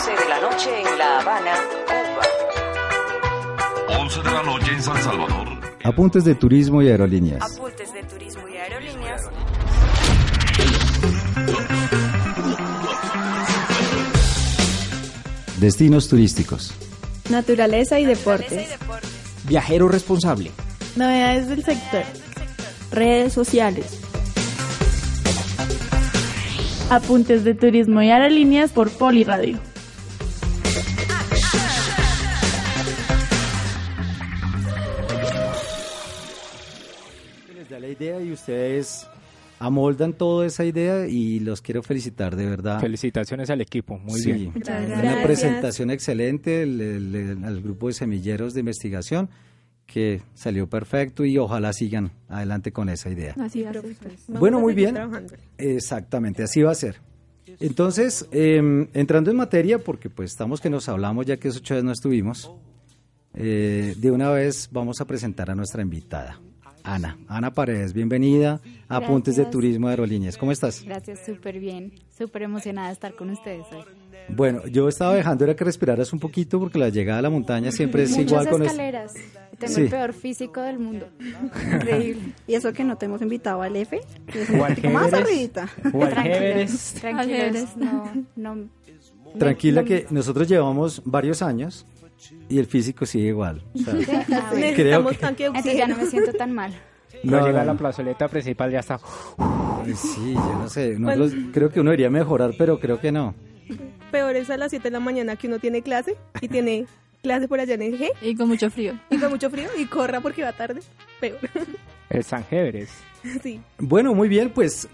11 de la noche en La Habana, Cuba. 11 de la noche en San Salvador. Apuntes de turismo y aerolíneas. Apuntes de turismo y aerolíneas. Destinos turísticos. Naturaleza y deportes. Viajero responsable. Novedades del sector. Redes sociales. Apuntes de turismo y aerolíneas por Poliradio. La idea y ustedes amoldan toda esa idea y los quiero felicitar de verdad. Felicitaciones al equipo, muy Sí, bien. Muchas Una gracias. presentación excelente el- el- el- al grupo de semilleros de investigación que salió perfecto y ojalá sigan adelante con esa idea. Así va a ser. Bueno, muy bien. Exactamente, así va a ser. Entonces, eh, entrando en materia, porque pues estamos que nos hablamos ya que esos ocho días no estuvimos, eh, de una vez vamos a presentar a nuestra invitada, Ana. Ana Paredes, bienvenida a Apuntes de. Turismo de Aerolíneas. ¿Cómo estás? Gracias, súper bien. Súper emocionada de estar con ustedes hoy. Bueno, yo estaba dejando era que respiraras un poquito porque la llegada a la montaña siempre es Muchas igual con es- escaleras. Tengo Sí. el peor físico del mundo. Increíble. Y eso que no te hemos invitado al F. más arribita. Tranquilos, no, no. Tranquila que nosotros llevamos varios años y el físico sigue igual. O sea, bueno. creo que- tanque de Entonces ya no me siento tan mal. No, No, llega a la plazoleta principal, ya está. Ay, sí, yo no sé. nosotros- creo que uno debería mejorar, pero creo que no. Peor es a las 7 de la mañana que uno tiene clase y tiene clase por allá en el G Y con mucho frío. y con mucho frío y corra porque va tarde. Peor. El San Everest. Sí. Bueno, muy bien, pues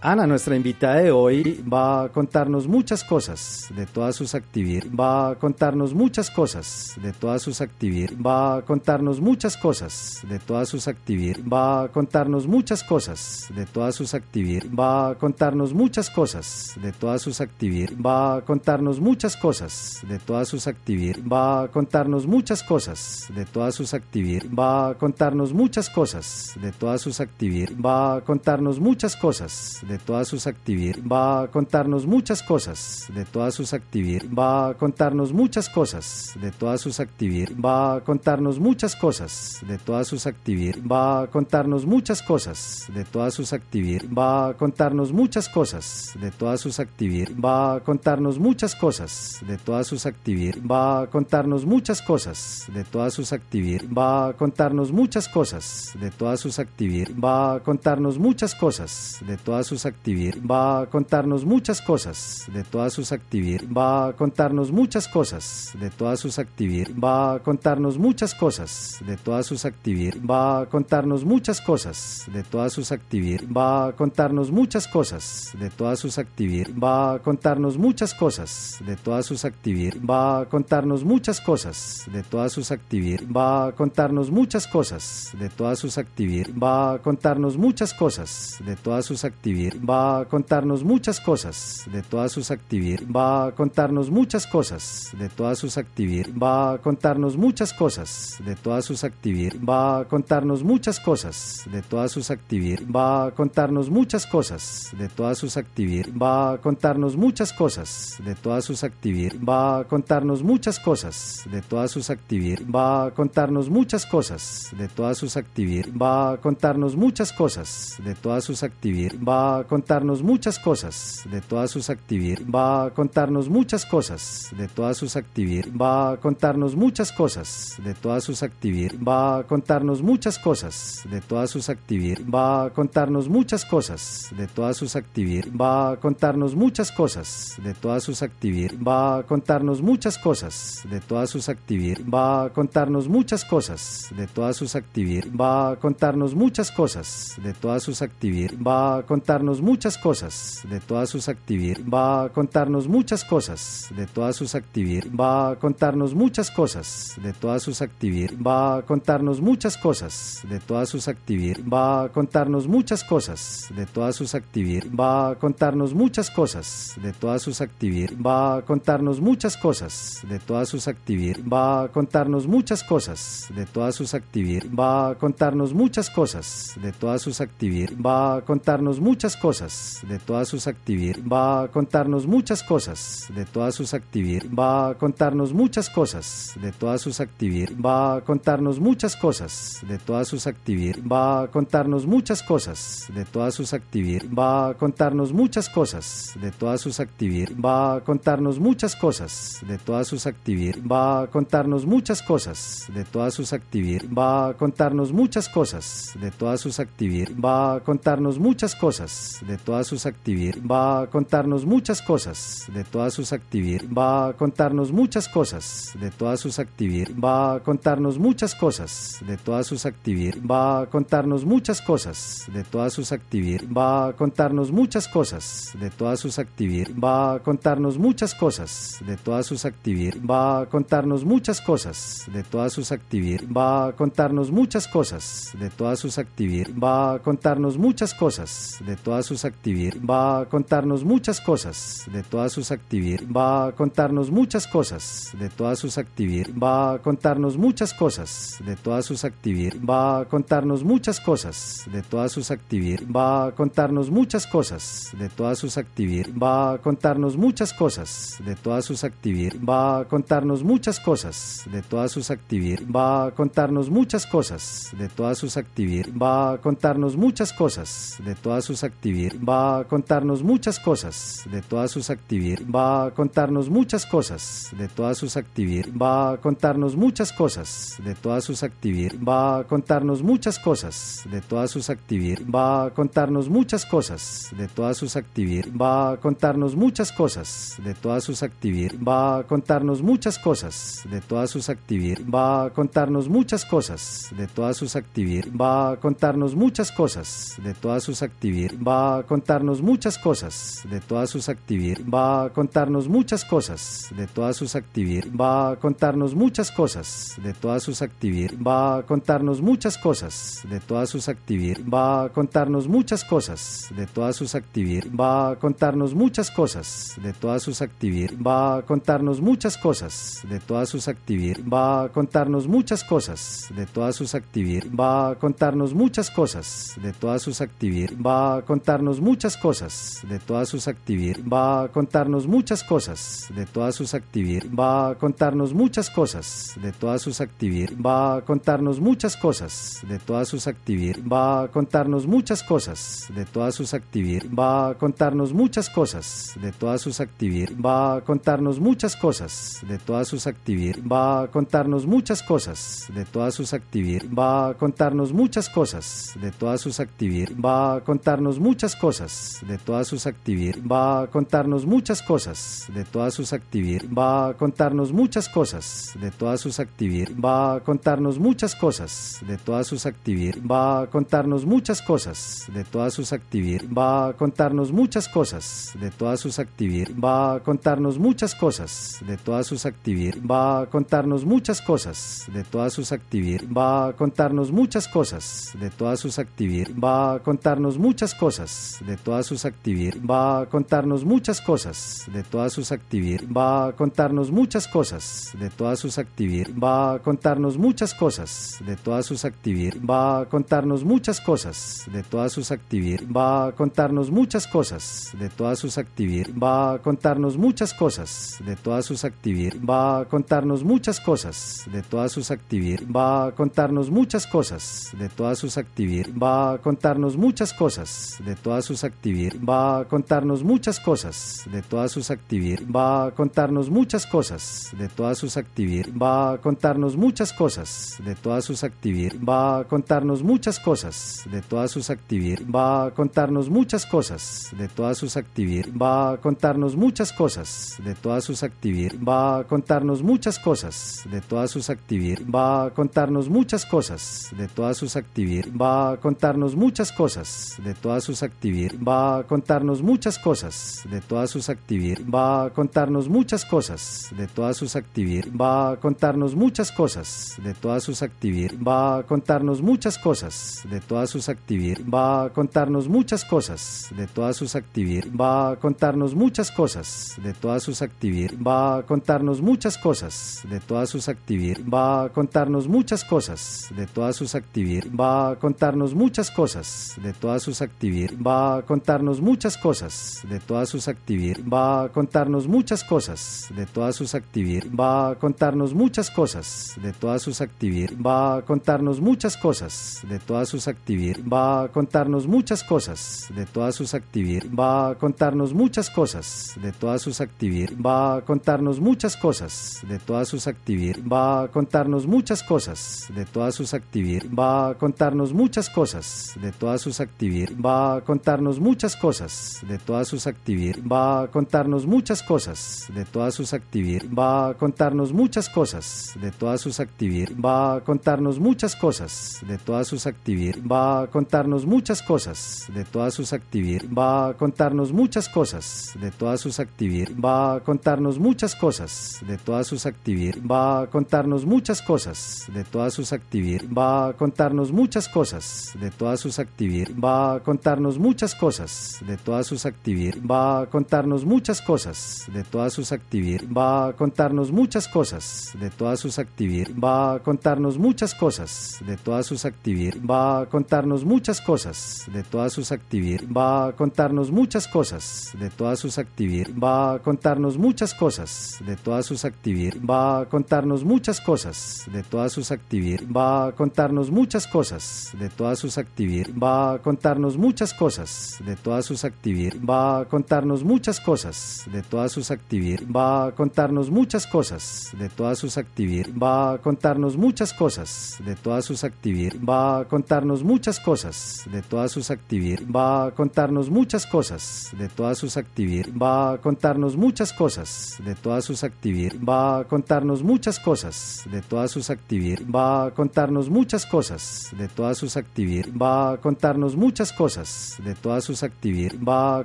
Ana, nuestra invitada de hoy, va a contarnos muchas cosas de todas sus actividades. Va a contarnos muchas cosas de todas sus actividades. Va a contarnos muchas cosas de todas sus actividades. Va a contarnos muchas cosas de todas sus actividades. Va a contarnos muchas cosas de todas sus actividades. Va a contarnos muchas cosas de todas sus actividades. Va a contarnos muchas cosas de todas sus actividades. Va a contarnos muchas cosas de todas sus actividades. Va a contarnos muchas cosas de todas sus actividades. Va a contarnos muchas cosas de todas sus actividades. Va a contarnos muchas cosas de todas sus actividades. Va a contarnos muchas cosas de todas sus actividades. Va a contarnos muchas cosas de todas sus actividades. Va a contarnos muchas cosas de todas sus actividades. Va a contarnos muchas cosas de todas sus actividades. Va a contarnos muchas cosas de todas sus actividades. Va a contarnos muchas cosas de todas sus actividades. Va a contarnos muchas cosas de todas sus actividades. Va a contarnos muchas cosas de todas sus actividades. Va a contarnos muchas cosas de todas sus actividades. Va a contarnos muchas cosas de todas sus actividades. Va a contarnos muchas cosas de todas sus actividades. Va a contarnos muchas cosas de todas sus actividades. Va a contarnos muchas cosas de todas sus actividades. Va a contarnos muchas cosas de todas sus actividades. Va a contarnos muchas cosas de todas sus actividades. Va a contarnos muchas cosas de todas sus actividades. Va a contarnos muchas cosas de todas sus actividades. Va a contarnos muchas cosas de todas sus actividades. Va a contarnos muchas cosas de todas sus actividades. Va a contarnos muchas cosas de todas sus actividades. Va a contarnos muchas cosas de todas sus actividades. Va a contarnos muchas cosas de todas sus actividades. Va a contarnos muchas cosas de todas sus actividades. Va a contarnos muchas cosas de todas sus actividades. Va a contarnos muchas cosas de todas sus actividades. Va a contarnos muchas cosas de todas sus actividades. Va a contarnos muchas cosas de todas sus actividades. Va a contarnos muchas cosas de todas sus actividades. Va a contarnos muchas cosas de todas sus actividades. Va a contarnos muchas cosas de todas sus actividades. Va a contarnos muchas cosas de todas sus actividades. Va a contarnos muchas cosas de todas sus actividades. Va a contarnos muchas cosas de todas sus actividades. Va a contarnos muchas cosas de todas sus actividades. Va a contarnos muchas cosas de todas sus actividades. Va a contarnos muchas cosas de todas sus actividades. Va a contarnos muchas cosas de todas sus actividades. Va a contarnos muchas cosas de todas sus actividades. Va a contarnos muchas cosas de todas sus actividades. Va a contarnos muchas cosas de todas sus actividades. Va a contarnos muchas cosas de todas sus actividades. Va a contarnos muchas cosas de todas sus actividades. Va a contarnos muchas cosas de todas sus actividades. Va a contarnos muchas cosas de todas sus actividades, va a contarnos muchas cosas de todas sus actividades, va a contarnos muchas cosas de todas sus actividades, va a contarnos muchas cosas de todas sus actividades, va a contarnos muchas cosas de todas sus actividades, va a contarnos muchas cosas de todas sus actividades, va a contarnos muchas cosas de todas sus actividades, va a contarnos muchas cosas de todas sus actividades, va a contarnos muchas cosas de todas sus actividades, va a contarnos muchas cosas de todas sus actividades, va a contarnos muchas cosas de todas sus actividades, va a contarnos muchas cosas de todas sus actividades, va a contarnos muchas cosas de todas sus actividades, va a contarnos muchas cosas de todas sus actividades, va a contarnos muchas cosas de todas sus actividades, va a contarnos muchas cosas de todas sus actividades, va a contarnos muchas cosas de todas sus actividades, va a contarnos muchas cosas de todas sus actividades, va a contarnos muchas cosas de todas sus actividades, va a contarnos muchas cosas de todas sus actividades, va a contarnos muchas cosas de todas sus actividades, va a contarnos muchas cosas de todas sus actividades, va a contarnos muchas cosas de todas sus actividades, va a contarnos muchas cosas de todas sus actividades, va a contarnos muchas cosas de todas sus actividades, va a contarnos muchas cosas de todas sus actividades, va a contarnos muchas cosas de todas sus actividades, va a contarnos muchas cosas de todas sus actividades, va a contarnos muchas cosas de todas sus actividades, va a contarnos muchas cosas de todas sus actividades, va a contarnos muchas cosas de todas sus actividades, va a contarnos muchas cosas de todas sus actividades, va a contarnos muchas cosas de todas sus actividades, va a contarnos muchas cosas de todas sus actividades, va a contarnos muchas cosas de todas sus actividades, va a contarnos muchas cosas de todas sus actividades, va a contarnos muchas cosas de todas sus actividades, va a contarnos muchas cosas de todas sus actividades, va a contarnos muchas cosas de todas sus actividades, va a contarnos muchas cosas de todas sus actividades, va a contarnos muchas cosas de todas sus actividades, va a contarnos muchas cosas de todas sus actividades, va a contarnos muchas cosas de todas sus actividades, va a contarnos muchas cosas de todas sus actividades, va a contarnos muchas cosas de todas sus actividades, va a contarnos muchas cosas de todas sus actividades, va a contarnos muchas cosas de todas sus actividades, va a contarnos muchas cosas de todas sus actividades, va a contarnos muchas cosas de todas sus actividades, va a contarnos muchas cosas de todas sus actividades, va a contarnos muchas cosas de todas sus actividades, va a contarnos muchas cosas de todas sus actividades, va a contarnos muchas cosas de todas sus actividades, va a contarnos muchas cosas de todas sus actividades, va a contarnos muchas cosas de todas sus actividades, va a contarnos muchas cosas de todas sus actividades, va a contarnos muchas cosas de todas sus actividades, va a contarnos muchas cosas de todas sus actividades, va a contarnos muchas cosas de todas sus actividades, va a contarnos muchas cosas de todas sus actividades, va a contarnos muchas cosas de todas sus actividades, va a contarnos muchas cosas de todas sus actividades, va a contarnos muchas cosas de todas sus actividades, va a contarnos muchas cosas de todas sus actividades, va a contarnos muchas cosas de todas sus actividades, va a contarnos muchas cosas de todas sus actividades, va a contarnos muchas cosas de todas sus actividades, va a contarnos muchas cosas de todas sus actividades, va a contarnos muchas cosas de todas sus actividades, va a contarnos muchas cosas de todas sus actividades, va a contarnos muchas cosas de todas sus actividades, va a contarnos muchas cosas de todas sus actividades, va a contarnos muchas cosas de todas sus actividades, va a contarnos muchas cosas de todas sus actividades, va a contarnos muchas cosas de todas sus actividades, va a contarnos muchas cosas de todas sus actividades, va a contarnos muchas cosas de todas sus actividades, va a contarnos muchas cosas de todas sus actividades, va a contarnos muchas cosas de todas sus actividades, va a contarnos muchas cosas de todas sus actividades, va a contarnos muchas cosas de todas sus actividades, va a contarnos muchas cosas de todas sus actividades, va a contarnos muchas cosas de todas sus actividades, va a contarnos muchas cosas de todas sus actividades, va a contarnos muchas cosas de todas sus actividades, va a contarnos muchas cosas de todas sus actividades, va a contarnos muchas cosas de todas sus actividades, va a contarnos muchas cosas de todas sus actividades, va a contarnos muchas cosas de todas sus actividades, va a contarnos muchas cosas de todas sus actividades, va a contarnos muchas cosas de todas sus actividades, va a contarnos muchas cosas de todas sus actividades, va a contarnos muchas cosas de todas sus actividades, va a contarnos muchas cosas de todas sus actividades, va a contarnos muchas cosas de todas sus actividades, va a contarnos muchas cosas de todas sus actividades, va a contarnos muchas cosas de todas sus actividades, va a contarnos muchas cosas de todas sus actividades, va a contarnos muchas cosas de todas sus actividades, va a contarnos muchas cosas de todas sus actividades, va a contarnos muchas cosas de todas sus actividades, va a contarnos muchas cosas de todas sus actividades, va a contarnos muchas cosas de todas sus actividades, va a contarnos muchas cosas de todas sus actividades, va a contarnos muchas cosas de todas sus actividades, va a contarnos muchas cosas de todas sus actividades, va a contarnos muchas cosas de todas sus actividades, va a contarnos muchas cosas de todas sus actividades, va a contarnos muchas cosas de todas sus actividades, va a contarnos muchas cosas de todas sus actividades, va a contarnos muchas cosas de todas sus actividades, va a contarnos muchas cosas de todas sus actividades, va a contarnos muchas cosas de todas sus actividades, va a contarnos muchas cosas de todas sus actividades, va a contarnos muchas cosas de todas sus actividades, va a contarnos muchas cosas de todas sus actividades, va a contarnos muchas cosas de todas sus actividades, va a contarnos muchas cosas de todas sus actividades, va a contarnos muchas cosas de todas sus actividades, va a contarnos muchas cosas de todas sus actividades, va a contarnos muchas cosas de todas sus actividades, va a contarnos muchas cosas de todas sus actividades, va a contarnos muchas cosas de todas sus actividades, va a contarnos muchas cosas de todas sus actividades, va a contarnos muchas cosas de todas sus actividades, va a contarnos muchas cosas de todas sus actividades, va a contarnos muchas cosas de todas sus actividades, va a contarnos muchas cosas de todas sus actividades, va a contarnos muchas cosas de todas sus actividades, va a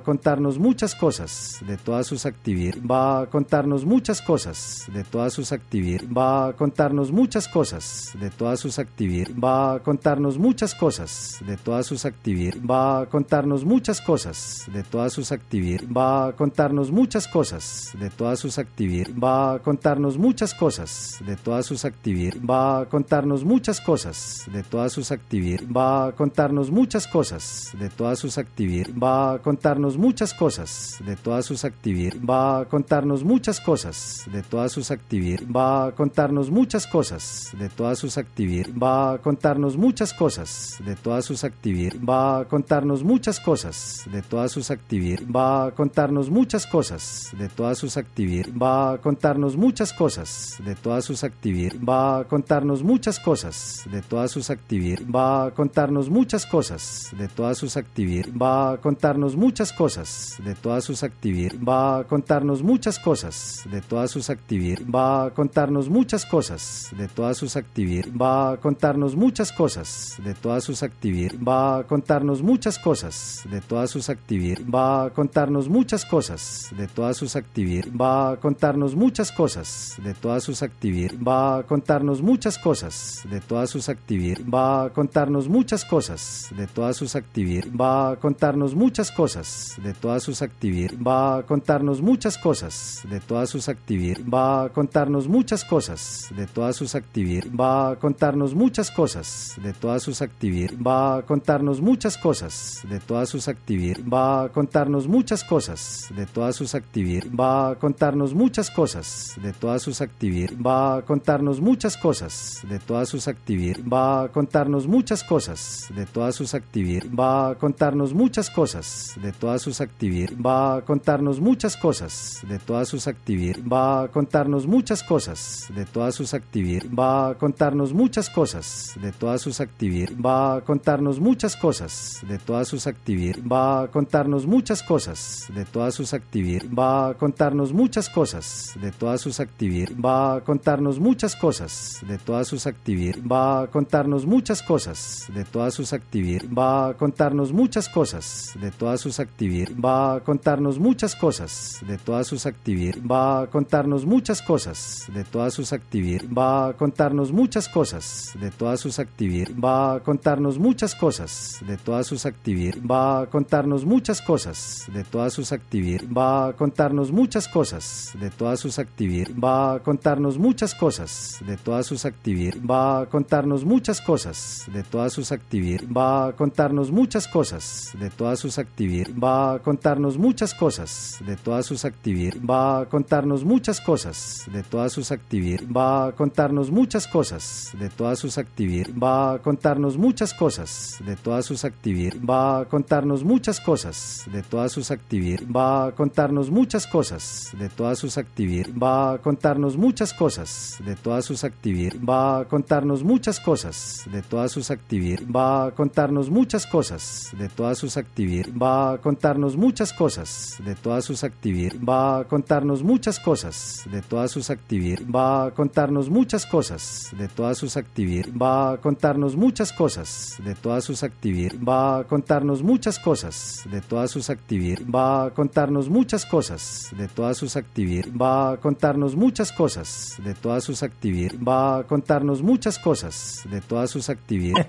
contarnos muchas cosas de todas sus actividades, va a contarnos muchas cosas de todas sus actividades, va a contarnos muchas cosas de todas sus actividades, va a contarnos muchas cosas de todas sus actividades, va a contarnos muchas cosas de todas sus actividades, va a contarnos muchas cosas de todas sus actividades, va a contarnos muchas cosas de todas sus actividades, va a contarnos muchas cosas de todas sus actividades, va a contarnos muchas cosas de todas sus actividades, va a contarnos muchas cosas de todas sus actividades, va a contarnos muchas cosas de todas sus actividades, va a contarnos muchas cosas de todas sus actividades, va a contarnos muchas cosas de todas sus actividades, va a contarnos muchas cosas de todas sus actividades, va a contarnos muchas cosas de todas sus actividades, va a contarnos muchas cosas de todas sus actividades, va a contarnos muchas cosas de todas sus actividades, va a contarnos muchas cosas de todas sus actividades, va a contarnos muchas cosas de todas sus actividades, va a contarnos muchas cosas de todas sus actividades, va a contarnos muchas cosas de todas sus actividades, va a contarnos muchas cosas de todas sus actividades, va a contarnos muchas cosas de todas sus actividades, va a contarnos muchas cosas de todas sus actividades, va a contarnos muchas cosas de todas sus actividades, va a contarnos muchas cosas de todas sus actividades, va a contarnos muchas cosas de todas sus actividades, va a contarnos muchas cosas de todas sus actividades, va a contarnos muchas cosas de todas sus actividades, va a contarnos muchas cosas de todas sus actividades, va a contarnos muchas cosas de todas sus actividades, va a contarnos muchas cosas de todas sus actividades, va a contarnos muchas cosas de todas sus actividades, va a contarnos muchas cosas de todas sus actividades, va a contarnos muchas cosas de todas sus actividades, va a contarnos muchas cosas de todas sus actividades, va a contarnos muchas cosas de todas sus actividades, va a contarnos muchas cosas de todas sus actividades, va a contarnos muchas cosas de todas sus actividades, va a contarnos muchas cosas de todas sus actividades, va a contarnos muchas cosas de todas sus actividades, va a contarnos muchas cosas de todas sus actividades, va a contarnos muchas cosas de todas sus actividades, va a contarnos muchas cosas de todas sus actividades, va a contarnos muchas cosas de todas sus actividades, va a contarnos muchas cosas de todas sus actividades, va a contarnos muchas cosas de todas sus actividades, va a contarnos muchas cosas de todas sus actividades, va a contarnos muchas cosas de todas sus actividades, va a contarnos muchas cosas de todas sus actividades, va a contarnos muchas cosas de todas sus actividades, va a contarnos muchas cosas de todas sus actividades, va a contarnos muchas cosas de todas sus actividades, va a contarnos muchas cosas de todas sus actividades, va a contarnos muchas cosas cosas de todas sus actividades. Va a contarnos muchas cosas de todas sus actividades. Va a contarnos muchas cosas de todas sus actividades. Va a contarnos muchas cosas de todas sus actividades. Va a contarnos muchas cosas de todas sus actividades. Va a contarnos muchas cosas de todas sus actividades. Va a contarnos muchas cosas de todas sus actividades. Va a contarnos muchas cosas de todas sus actividades. Va a contarnos muchas cosas de todas sus actividades. Va a contarnos muchas cosas de todas sus actividades. Va a contarnos muchas cosas de todas sus actividades. Va a contarnos muchas cosas de todas sus actividades. Va a contarnos muchas cosas de todas sus actividades. Va a contarnos muchas cosas de todas sus actividades. Va a contarnos muchas cosas de todas sus actividades. Va a contarnos muchas cosas de todas sus actividades. Va a contarnos muchas cosas de todas sus actividades. Va a contarnos muchas cosas de todas sus actividades.